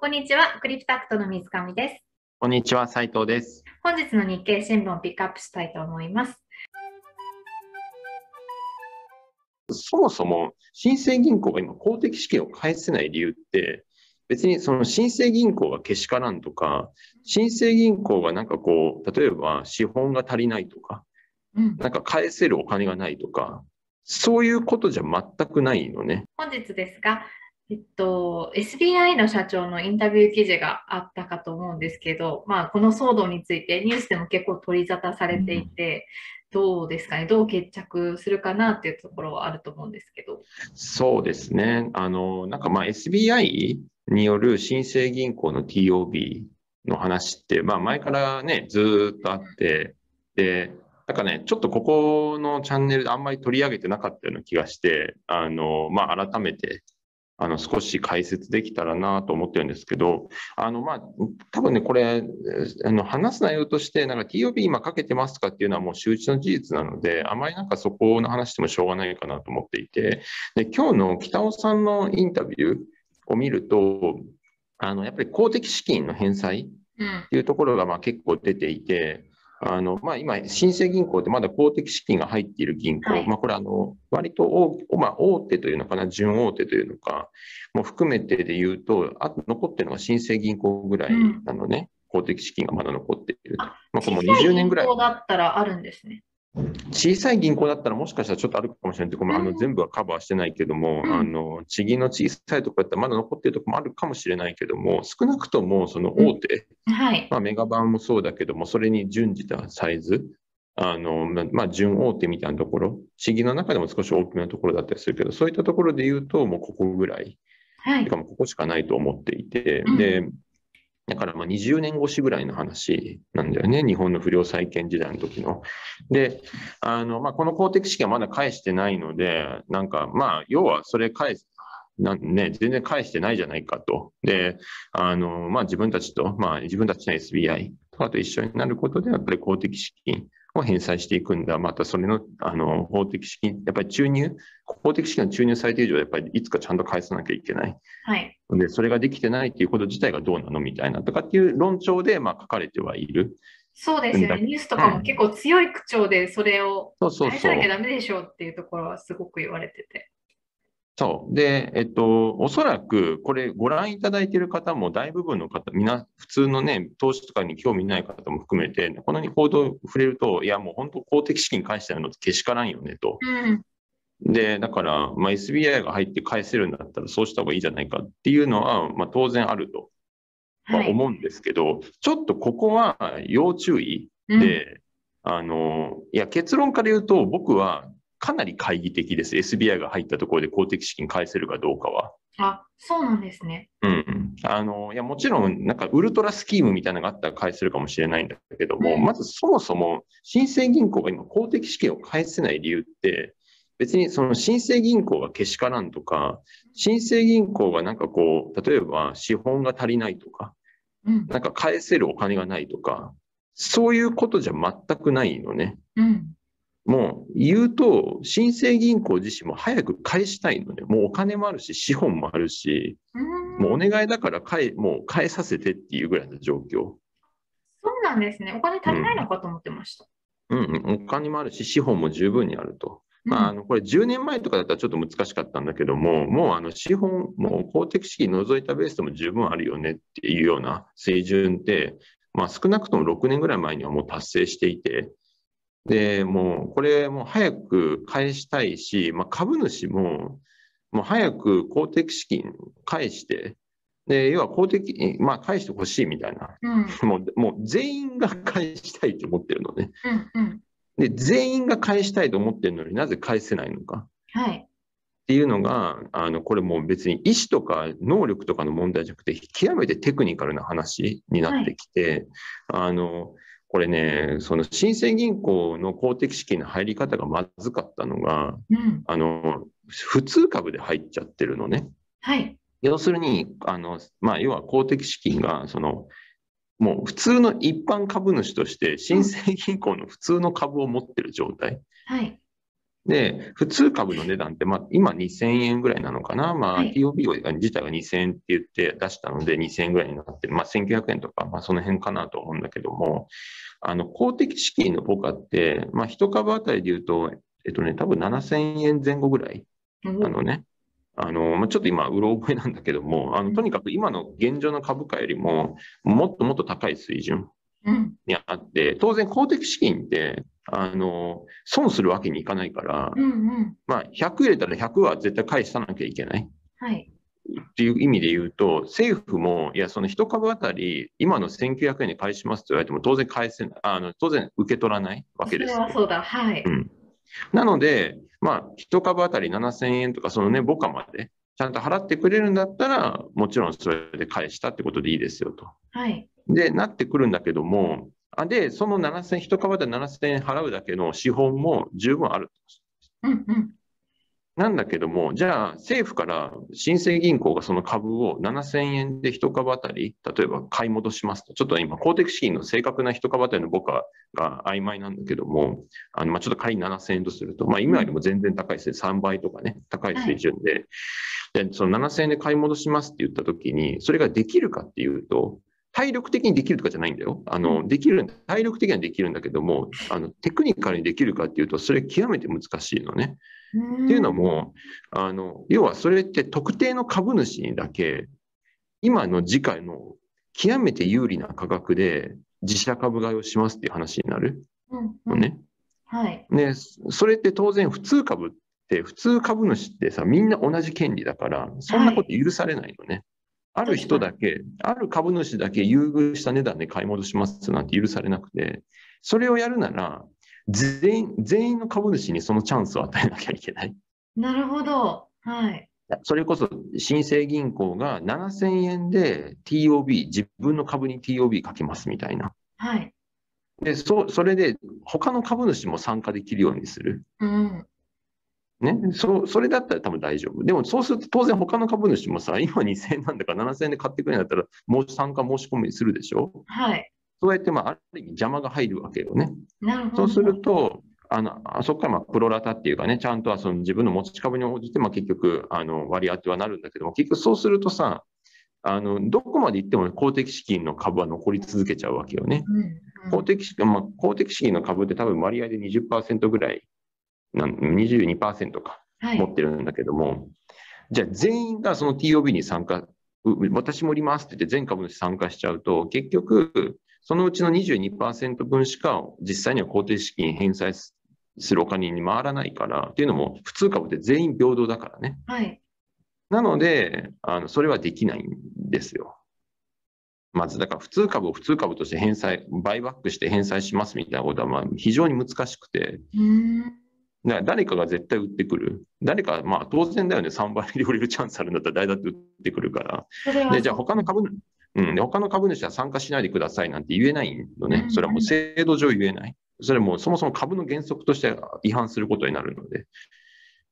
こんにちは、クリプタクトの水上です。こんにちは、斉藤です。本日の日経新聞をピックアップしたいと思います。そもそも新生銀行が今公的資金を返せない理由って、別にその新生銀行がけしからんとか、新生銀行がなんかこう、例えば資本が足りないとか、うん、なんか返せるお金がないとか、そういうことじゃ全くないのね。本日ですが、えっと、SBI の社長のインタビュー記事があったかと思うんですけど、まあ、この騒動についてニュースでも結構取り沙汰されていて、どうですかね、どう決着するかなっていうところはあると思うんですけど。そうですね。あの、なんかまあ SBI による新生銀行の TOB の話って、まあ前からね、ずーっとあって、で、なんかね、ちょっとここのチャンネルであんまり取り上げてなかったような気がして、あの、まあ改めて、あの、少し解説できたらなと思ってるんですけど、あの、まあ、多分ね、これ、あの、話す内容として、なんか TOB 今かけてますかっていうのはもう周知の事実なので、あまりなんかそこの話してもしょうがないかなと思っていて、で、今日の北尾さんのインタビューを見ると、あの、やっぱり公的資金の返済うん。っ、ていうところがまあ結構出ていて、あの、まあ今、新生銀行ってまだ公的資金が入っている銀行、はいまあこれあの、割と大、まあ大手というのかな、準大手というのか、も含めてで言うと、あと残ってるのが新生銀行ぐらいなのね、公的資金がまだ残っている。あまあこれもう小さ20年ぐらい銀。行だったらあるんですね。小さい銀行だったらもしかしたらちょっとあるかもしれない。けど、ごめんあのうん全部はカバーしてないけども、うん。あの地銀の小さいところだったらまだ残ってるところもあるかもしれないけども、少なくともその大手、はい。まあ、メガバンもそうだけども、それに準じたサイズ、あのまあまあ、準大手みたいなところ、地銀の中でも少し大きめなところだったりするけど、そういったところで言うと、もうここぐらい、はい。て。かもうここしかないと思っていて、うん。で、だからまあ20年越しぐらいの話なんだよね、日本の不良債権時代の時の。で、あのまあ、この公的資金はまだ返してないので、なんかまあ、要はそれ返す。なんね、全然返してないじゃないかと。で、あの、まあ自分たちと、まあ自分たちの SBI とかと一緒になることで、やっぱり公的資金を返済していくんだ。またそれの、あの、法的資金、やっぱり注入、公的資金が注入されている以上、やっぱりいつかちゃんと返さなきゃいけない。はい。で、それができてないっていうこと自体がどうなのみたいなとかっていう論調で、まあ書かれてはいる。そうですよね。ニュースとかも結構強い口調でそれをそうそうそう返さなきゃ。ダメでしょうっていうところはすごく言われてて。そう。で、えっと、おそらく、これ、ご覧いただいている方も、大部分の方、みんな、普通のね、投資とかに興味ない方も含めて、この報道触れると、いや、もう本当、公的資金返してないのってけしからんよね、と。うん。で、だから、まあ、SBI が入って返せるんだったら、そうした方がいいじゃないかっていうのは、まあ、当然あると、まあはい。思うんですけど、ちょっとここは要注意うんで、あの、いや、結論から言うと、僕はかなり懐疑的です。SBI が入ったところで公的資金返せるかどうかは。あ、そうなんですね。うん。あの、いや、もちろん、なんか、ウルトラスキームみたいなのがあったら返せるかもしれないんだけども、うんまずそもそも、新生銀行が今、公的資金を返せない理由って、別にその新生銀行がけしからんとか、新生銀行がなんかこう、例えば資本が足りないとか、うん。なんか返せるお金がないとか、そういうことじゃ全くないのね。うん。もう言うと、新生銀行自身も早く返したいのね。もうお金もあるし、資本もあるし、うんもうお願いだから返、もう返させてっていうぐらいの状況。そうなんですね。お金足りないのかと思ってました。うんうん、お金もあるし、資本も十分にあると。まあ、あのこれ10年前とかだったらちょっと難しかったんだけども、もうあの資本、もう公的資金除いたベースでも十分あるよねっていうような水準って、まあ、少なくとも6年ぐらい前にはもう達成していて、で、もうこれもう早く返したいし、まあ、株主ももう早く公的資金返して、で、要は公的、まあ、返してほしいみたいな、うん。うん。もうもう全員が返したいと思ってるのね。うん。うん。で、全員が返したいと思ってるのになぜ返せないのかはい。っていうのが、あの、これもう別に意思とか能力とかの問題じゃなくて、極めてテクニカルな話になってきて、あの、これね、その新生銀行の公的資金の入り方がまずかったのが、うん。あの、普通株で入っちゃってるのね。はい。要するに、あの、まあ、要は公的資金が、その、もう普通の一般株主として、新生銀行の普通の株を持ってる状態。はい。で、普通株の値段って、まあ、今2000円ぐらいなのかな。まあ、はい TOB が自体が2000円って言って出したので、2000円ぐらいになってる。まあ、1900円とか、まあ、その辺かなと思うんだけども、あの、公的資金のポカって、まあ、一株あたりで言うと、えっとね、多分7000円前後ぐらい。あのね、あの、まあ、ちょっと今、うろ覚えなんだけども、あの、とにかく今の現状の株価よりも、もっともっと高い水準うん。にあって、当然公的資金って、あの、損するわけにいかないからう、んうん。まあ、100入れたら100は絶対返さなきゃいけない。はい。っていう意味で言うと、政府も、いや、その一株当たり、今の1900円で返しますと言われても、当然返せない、あの当然受け取らないわそけですよ。れはそうだ。はい。うんなので、まあ、一株当たり7000円とか、そのね、母価まで、ちゃんと払ってくれるんだったら、もちろんそれで返したってことでいいですよと。はい。で、なってくるんだけども、あで、その7000、一株当たり7000円払うだけの資本も十分ある。うんうん。なんだけども、じゃあ政府から新生銀行がその株を7000円で一株当たり、例えば買い戻しますと、ちょっと今、公的資金の正確な一株当たりの僕はが曖昧なんだけども、あのまあちょっと仮に7000円とすると、まあ、今よりも全然高いですね、3倍とかね、高い水準で、でその7000円で買い戻しますって言ったときに、それができるかっていうと、体力的にできるとかじゃないんだよ。あのできる体力的にはできるんだけども、あのテクニカルにできるかっていうと、それ極めて難しいのね。っていうのも、あの、要はそれって特定の株主にだけ、今の時価の極めて有利な価格で自社株買いをしますっていう話になるうんうん。のね。はい。で、それって当然普通株って、普通株主ってさ、みんな同じ権利だから、そんなこと許されないのね。ある人だけ、ある株主だけ優遇した値段で買い戻しますなんて許されなくて、それをやるなら、全員、全員の株主にそのチャンスを与えなきゃいけない。なるほど。はい。それこそ新生銀行が7000円で TOB、自分の株に TOB かけますみたいな。はい。で、そそれで他の株主も参加できるようにする。うん。ね、そそれだったら多分大丈夫。でもそうすると当然他の株主もさ、今2000円なんだから7000円で買ってくれるんだったら、もう参加申し込みするでしょ？はい。そうやって、まあ、ある意味邪魔が入るわけよね。なるほど。そうすると、あのあそこからまあプロラタっていうかね、ちゃんとはその自分の持ち株に応じて、まあ、結局あの割り当てはなるんだけども、結局そうするとさ、あのどこまで行っても公的資金の株は残り続けちゃうわけよね。うんうん公的資まあ、公的資金の株って多分割合で20%ぐらい22%かはい持ってるんだけども、じゃあ全員がその TOB に参加、う私もおりますって言って全株主参加しちゃうと、結局、そのうちの22%分しか実際には公的資金返済すするお金に回らないから、っていうのも普通株って全員平等だからね。はい。なので、あのそれはできないんですよ。まず、だから普通株を普通株として返済、バイバックして返済しますみたいなことはまあ非常に難しくて、うーん。誰かが絶対売ってくる。誰か、まあ当然だよね、3倍で売れるチャンスあるんだったら誰だって売ってくるから。で、じゃあ他の株主、うん、で他の株主は参加しないでくださいなんて言えないの。ねそれはもう制度上言えない。それはもうそもそも株の原則として違反することになるので。っ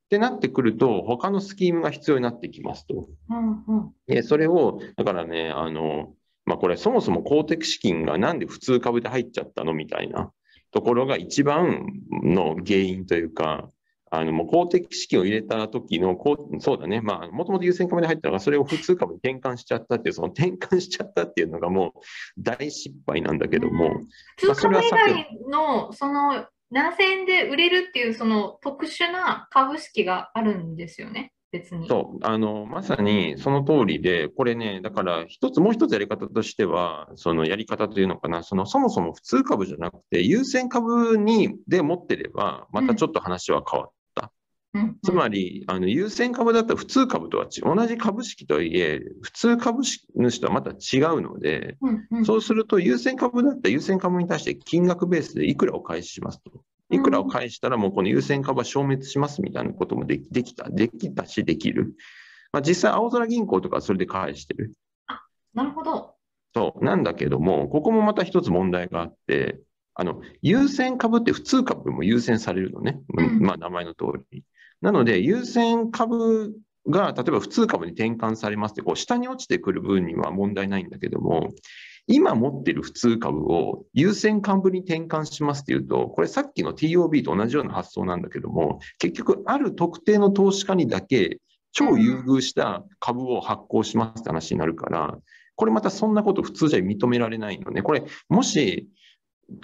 てなってくると、他のスキームが必要になってきますと。うんうん。で、それを、だからね、あの、まあ、これそもそも公的資金がなんで普通株で入っちゃったのみたいなところが一番の原因というか、あの、もう公的資金を入れた時の、こうそうだね、まあ、もともと優先株で入ったのが、それを普通株に転換しちゃったっていう、その転換しちゃったっていうのがもう大失敗なんだけども、普通株以外の、その、7000円で売れるっていう、その特殊な株式があるんですよね、別に。そう、あの、まさにその通りで、これね、だから一つ、もう一つやり方としては、そのやり方というのかな、その、そもそも普通株じゃなくて、優先株に、で持ってれば、またちょっと話は変わる。うんうんつまり、あの、優先株だったら普通株とは同じ株式とはいえ、普通株主とはまた違うので、うんうんそうすると優先株だったら優先株に対して金額ベースでいくらを返しますと。いくらを返したらもうこの優先株は消滅しますみたいなこともできできた、できたしできる。まあ、実際、青空銀行とかはそれで返してる。なるほど。そう。なんだけども、ここもまた一つ問題があって、あの、優先株って普通株も優先されるのね。うんまあ、名前の通り。なので、優先株が、例えば普通株に転換されますって、こう、下に落ちてくる分には問題ないんだけども、今持ってる普通株を優先株に転換しますっていうと、これさっきの TOB と同じような発想なんだけども、結局ある特定の投資家にだけ超優遇した株を発行しますって話になるから、これまたそんなこと普通じゃ認められないのね。これ、もし、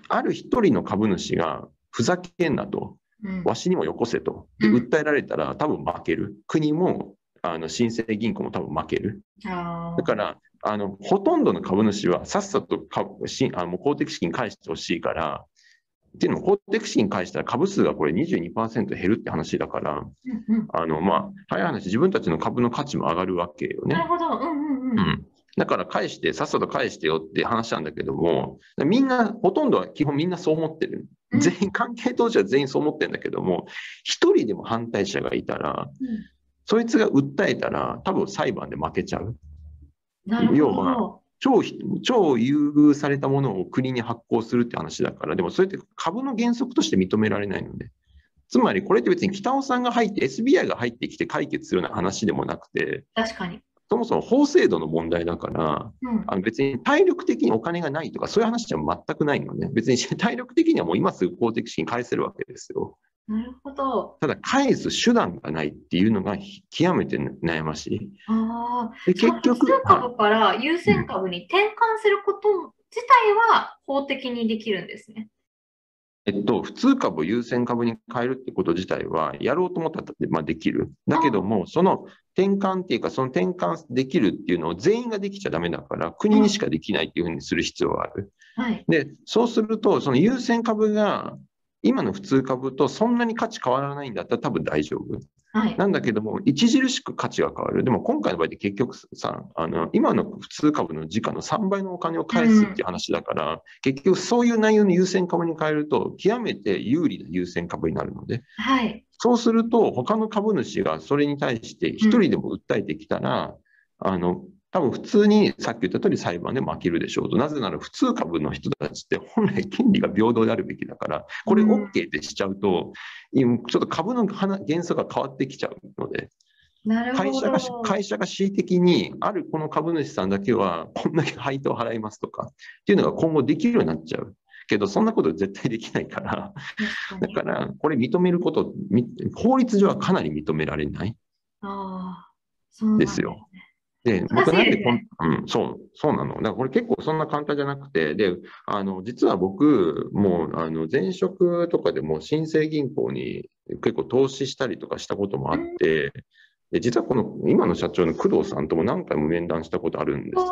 ある一人の株主がふざけんなと、うんわしにもよこせと、訴えられたら多分負ける。国も、あの、新生銀行も多分負ける。あだから、あの、ほとんどの株主はさっさとかしあの公的資金返してほしいから、っていうのも公的資金返したら株数がこれ22%減るって話だから、あの、まあ、早い話、自分たちの株の価値も上がるわけよねなる。ほど。うんうんううん。ん。だから返して、さっさと返してよって話なんだけども、みんな、ほとんどは基本みんなそう思ってる。うん全員、関係当事者は全員そう思ってるんだけども、一人でも反対者がいたら、そいつが訴えたら、多分裁判で負けちゃう。要は。超ひ、超優遇されたものを国に発行するって話だから、でもそれって株の原則として認められないので。つまりこれって別に北尾さんが入って、SBI が入ってきて解決するような話でもなくて、確かに。そもそも法制度の問題だから、うんあの別に体力的にお金がないとか、そういう話は全くないのね。別に体力的にはもう今すぐ公的資金返せるわけですよ。なるほど。ただ、返す手段がないっていうのがひ極めて悩ましい。ああ。で結局、株から優先株に転換すること自体は法的にできるんですね。えっと、普通株を優先株に変えるってこと自体は、やろうと思ったら、まあ、できる。だけども、その転換っていうか、その転換できるっていうのを全員ができちゃダメだから、国にしかできないっていうふうにする必要がある。はい。で、そうすると、その優先株が、今の普通株とそんなに価値変わらないんだったら多分大丈夫。はい。なんだけども、著しく価値が変わる。でも今回の場合って結局さ、あの、今の普通株の時価の3倍のお金を返すっていう話だから、結局そういう内容の優先株に変えると、極めて有利な優先株になるので、はい。そうすると、他の株主がそれに対して一人でも訴えてきたら、あの、多分普通にさっき言った通り裁判で負けるでしょうと。なぜなら普通株の人たちって本来権利が平等であるべきだから、これうん OK ってしちゃうと、今ちょっと株の原原則が変わってきちゃうので、なるほ会社がど。会社が恣意的に、あるこの株主さんだけはこんだけ配当払いますとかっていうのが今後できるようになっちゃう。けど、そんなこと絶対できないから、だ確から、これ認めること、み法律上はかなり認められない。ああ。そうなんですよで、難僕なんですこんうん、そう、そうなの。だからこれ結構そんな簡単じゃなくて、で、あの、実は僕、もう、あの、前職とかでも新生銀行に結構投資したりとかしたこともあって、で、実はこの、今の社長の工藤さんとも何回も面談したことあるんですね。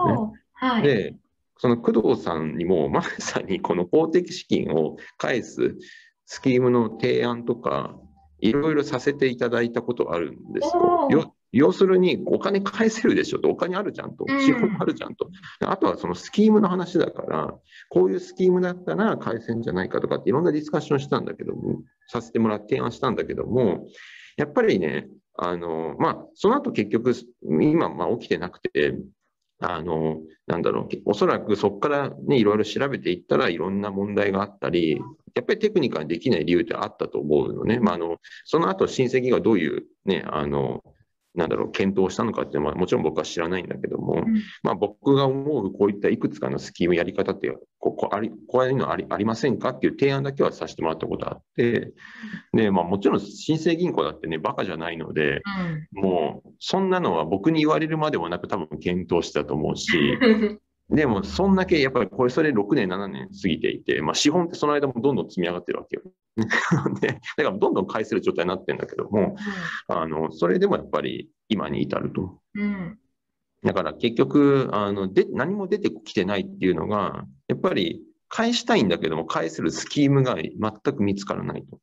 はい。で、その工藤さんにも、まさにこの公的資金を返すスキームの提案とか、いろいろさせていただいたことあるんですよ要するに、お金返せるでしょと、お金あるじゃんとうん、資本あるじゃんと。あとはそのスキームの話だから、こういうスキームだったら返せんじゃないかとかっていろんなディスカッションしたんだけども、させてもらって提案したんだけども、やっぱりね、あの、まあ、その後結局、今、まあ、起きてなくて、あの、なんだろう、おそらくそこからね、いろいろ調べていったらいろんな問題があったり、やっぱりテクニカルにできない理由ってあったと思うのね。まあ、あの、その後、親戚がどういうね、あの、なんだろう、検討をしたのかっていうのは、まあもちろん僕は知らないんだけども、うんまあ僕が思うこういったいくつかのスキームやり方って、ここあり、こういうのありありませんかっていう提案だけはさせてもらったことあって、で、まあもちろん新生銀行だってね、バカじゃないので、もう、そんなのは僕に言われるまでもなく多分検討してたと思うし、うん。でも、そんだけ、やっぱりこれ、それ6年、7年過ぎていて、まあ、資本ってその間もどんどん積み上がってるわけよ。で、だからどんどん返せる状態になってるんだけども、あの、それでもやっぱり今に至ると。うん。だから結局、あの、で、何も出てきてないっていうのが、やっぱり返したいんだけども、返せるスキームが全く見つからないと。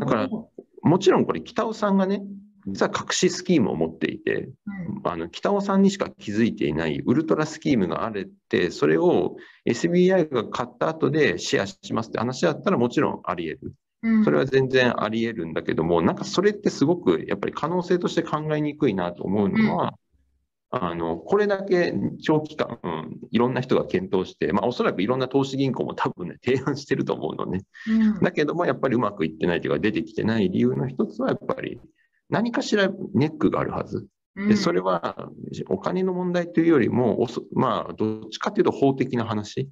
だからど。もちろんこれ、北尾さんがね、実は隠しスキームを持っていて、うん。あの北尾さんにしか気づいていないウルトラスキームがあるって、それを SBI が買った後でシェアしますって話だったらもちろんあり得る。うん。それは全然あり得るんだけども、なんかそれってすごくやっぱり可能性として考えにくいなと思うのは、あの、これだけ長期間、うんいろんな人が検討して、まあおそらくいろんな投資銀行も多分ね、提案してると思うのね。うん。だけどもやっぱりうまくいってないというか出てきてない理由の一つはやっぱり何かしらネックがあるはず。うんで、それはお金の問題というよりも、まあ、どっちかというと法的な話、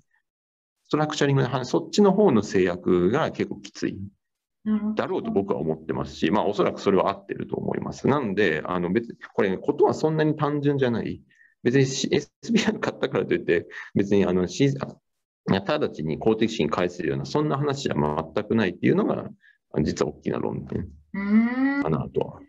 ストラクチャリングの話、そっちの方の制約が結構きついだろうと僕は思ってますし、まあ、おそらくそれは合ってると思います。なので、あの別に、これ、ね、ことはそんなに単純じゃない。別に SBI 買ったからといって、別にあの、直ちに公的資金返せるような、そんな話じゃ全くないっていうのが、実は大きな論点かなとは。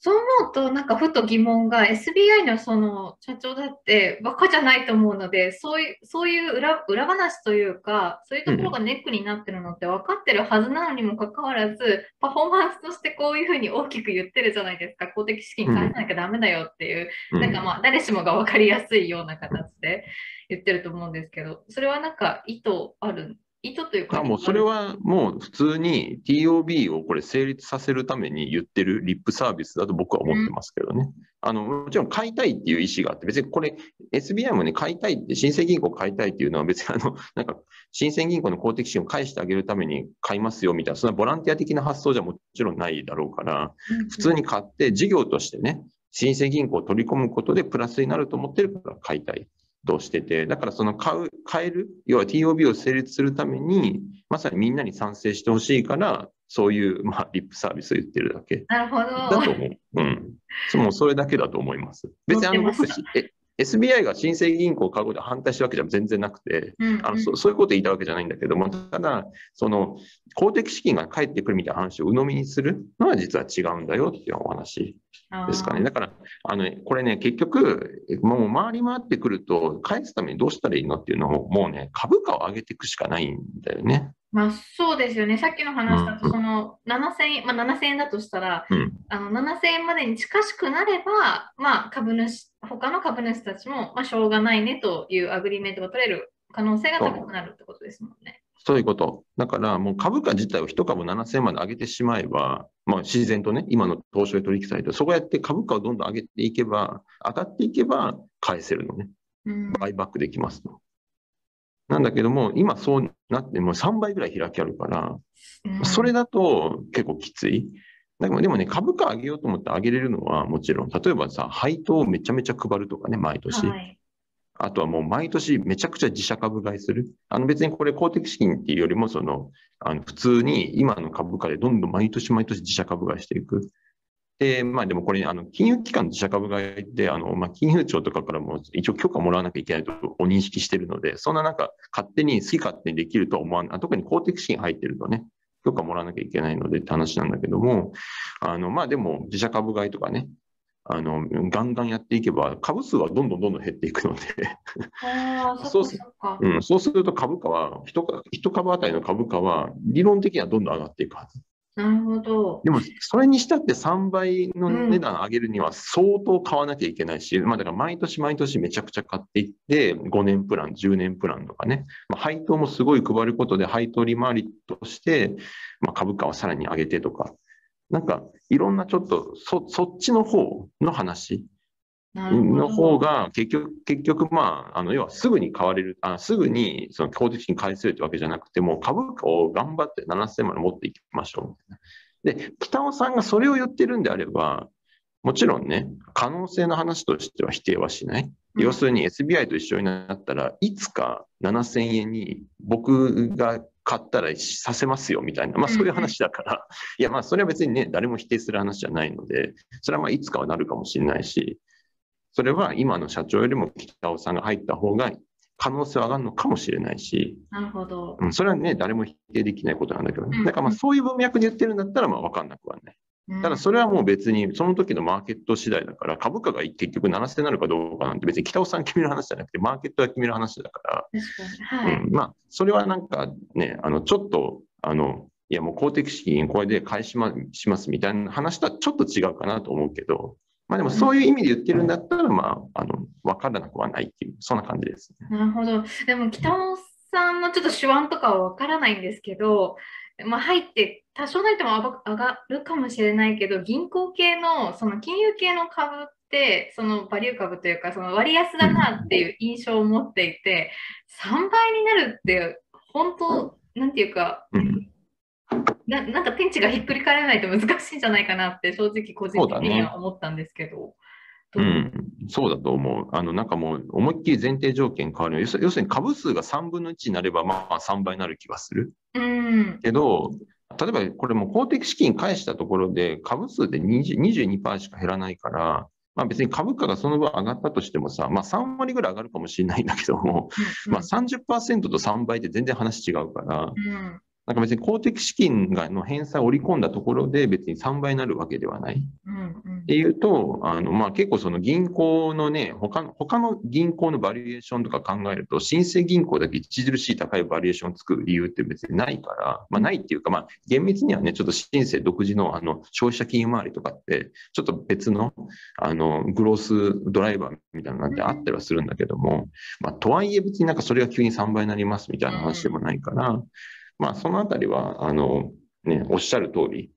そう思うと、なんかふと疑問が、SBI のその社長だってバカじゃないと思うので、そういう、そういう裏、裏話というか、そういうところがネックになってるのって分かってるはずなのにもかかわらず、パフォーマンスとしてこういうふうに大きく言ってるじゃないですか、公的資金返さなきゃダメだよっていう、うん。なんかまあ、誰しもが分かりやすいような形で言ってると思うんですけど、それはなんか意図ある、意図というか、あもうそれはもう普通に TOB をこれ成立させるために言ってるリップサービスだと僕は思ってますけどね。あのもちろん買いたいっていう意思があって、別にこれ SBI もね、買いたいって、新生銀行買いたいっていうのは別にあの、なんか、新生銀行の公的資金を返してあげるために買いますよみたいな、そんなボランティア的な発想じゃもちろんないだろうから、うん。普通に買って事業としてね、新生銀行を取り込むことでプラスになると思ってるから買いたいとしてて、だからその買う、買える、要は TOB を成立するために、まさにみんなに賛成してほしいから、そういう、まあ、リップサービスを言ってるだけなるほだど。と思う。うん。そもうそれだけだと思います。別にあの僕え SBI が新生銀行を買うことに反対したわけじゃ全然なくて、うんあのそそういうことを言いたわけじゃないんだけども、ただ、その公的資金が返ってくるみたいな話を鵜呑みにするのは実は違うんだよっていうお話ですかね。だから、あのこれね、結局、もう回り回ってくると、返すためにどうしたらいいのっていうのを、もうね、株価を上げていくしかないんだよね。まあそうですよね。さっきの話だと、うんその7000円、まあ7000円だとしたら、うんあの7000円までに近しくなれば、まあ株主、他の株主たちも、まあしょうがないねというアグリメントが取れる可能性が高くなるってことですもんね。そういうこと。だからもう株価自体を一株7000円まで上げてしまえば、まあ、自然とね、今の東証取引サイト、そこやって株価をどんどん上げていけば、上がっていけば返せるのね。うん、バイバックできますと。なんだけども、今そうなって、もう3倍ぐらい開きあるから、うんそれだと結構きつい。だからでもね、株価上げようと思って上げれるのはもちろん、例えばさ、配当をめちゃめちゃ配るとかね、毎年。はい。あとはもう毎年めちゃくちゃ自社株買いする。あの別にこれ公的資金っていうよりも、その、あの普通に今の株価でどんどん毎年毎年自社株買いしていく。で、まあでもこれ、あの、金融機関の自社株買いって、あの、まあ金融庁とかからも一応許可もらわなきゃいけないとお認識してるので、そんななんか勝手に好き勝手にできるとは思わない。特に公的資金入ってるとね、許可もらわなきゃいけないのでって話なんだけども、あの、まあでも自社株買いとかね、あの、ガンガンやっていけば、株数はどんどんどんどん減っていくので、そそうっかそっか。うん、そうすると株価は、一株一株当たりの株価は、理論的にはどんどん上がっていくはず。なるほど。でも、それにしたって3倍の値段上げるには相当買わなきゃいけないし、まあだから毎年毎年めちゃくちゃ買っていって、5年プラン、10年プランとかね、まあ、配当もすごい配ることで、配当利回りとして、まあ、株価をさらに上げてとか、なんかいろんなちょっとそそっちの方の話。の方が結局、結局まあ、あの要はすぐに買われる、あすぐにその公的資金返せるってわけじゃなくて、もう株価を頑張って7000まで持っていきましょう。で、北尾さんがそれを言ってるんであれば、もちろんね、可能性の話としては否定はしない。うん。要するに SBI と一緒になったらいつか7000円に僕が買ったらさせますよみたいな、まあそういう話だから、いやまあそれは別にね、誰も否定する話じゃないので、それはまあいつかはなるかもしれないし、それは今の社長よりも北尾さんが入った方が可能性は上がるのかもしれないし、なるほど。うん、それはね、誰も否定できないことなんだけどね。うんだからまあそういう文脈で言ってるんだったらまあ分かんなくはない。ただそれはもう別にその時のマーケット次第だから、株価が結局7000になるかどうかなんて別に北尾さん決める話じゃなくて、マーケットが決める話だから。はい。うん、まあ、それはなんかね、あの、ちょっと、あの、いやもう公的資金これで返しましますみたいな話とはちょっと違うかなと思うけど、まあでもそういう意味で言ってるんだったら、まあ、あの、わからなくはないっていう、そんな感じですね。なるほど。でも北尾さんのちょっと手腕とかはわからないんですけど、まあ、入って多少なりとも上がるかもしれないけど、銀行系のその金融系の株って、そのバリュー株というか、その割安だなっていう印象を持っていて、3倍になるって、本当、なんていうか、うん。ななんか天地がひっくり返らないと難しいんじゃないかなって、正直個人的には思ったんですけど。う？ん、そうだと思う。あの、なんかもう、思いっきり前提条件変わる要す。るに株数が3分の1になれば、まあ3倍になる気がする。うん。けど、例えばこれも公的資金返したところで、株数で20 22%しか減らないから、まあ別に株価がその分上がったとしてもさ、まあ3割ぐらい上がるかもしれないんだけども、うんうん、まあ30%と3倍って全然話違うから、うんなんか別に公的資金がの返済を織り込んだところで別に3倍になるわけではない。っていうと、あの、まあ、結構その銀行のね、他の、他の銀行のバリエーションとか考えると、新生銀行だけ著しい高いバリエーションを作る理由って別にないから、まあ、ないっていうか、まあ、厳密にはね、ちょっと新生独自のあの、消費者金融周りとかって、ちょっと別の、あの、グロースドライバーみたいなのがあったりはするんだけども、まあ、とはいえ別になんかそれが急に3倍になりますみたいな話でもないから、まあ、そのあたりは、あの、ね、おっしゃる通り、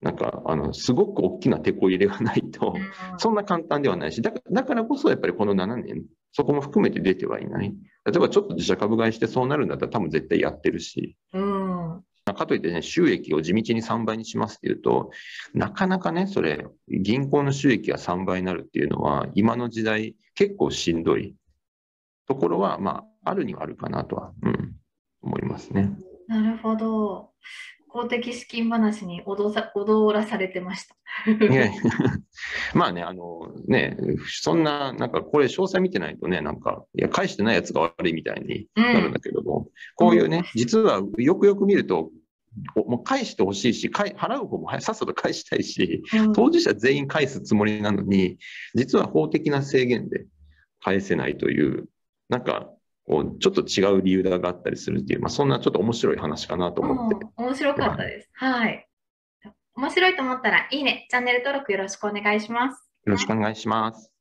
なんか、あの、すごく大きな手こ入れがないと、そんな簡単ではないし、だからだからこそやっぱりこの7年、そこも含めて出てはいない。例えばちょっと自社株買いしてそうなるんだったら多分絶対やってるし。うん、かといってね、収益を地道に3倍にしますっていうと、なかなかね、それ、銀行の収益が3倍になるっていうのは、今の時代結構しんどいところは、まあ、あるにはあるかなとは、うん、思いますね。なるほど。公的資金話に踊さ踊らされてました。まあね、あのね、そんな、なんかこれ詳細見てないとね、なんか、いや、返してないやつが悪いみたいになるんだけども、うん、こういうね、実はよくよく見ると、もう返してほしいし、払う方もさっさと返したいし、当事者全員返すつもりなのに、実は法的な制限で返せないという、なんか、こうちょっと違う理由があったりするっていう、まあ、そんなちょっと面白い話かなと思って。面白かったです。はい。面白いと思ったら、いいね、チャンネル登録よろしくお願いします。よろしくお願いします。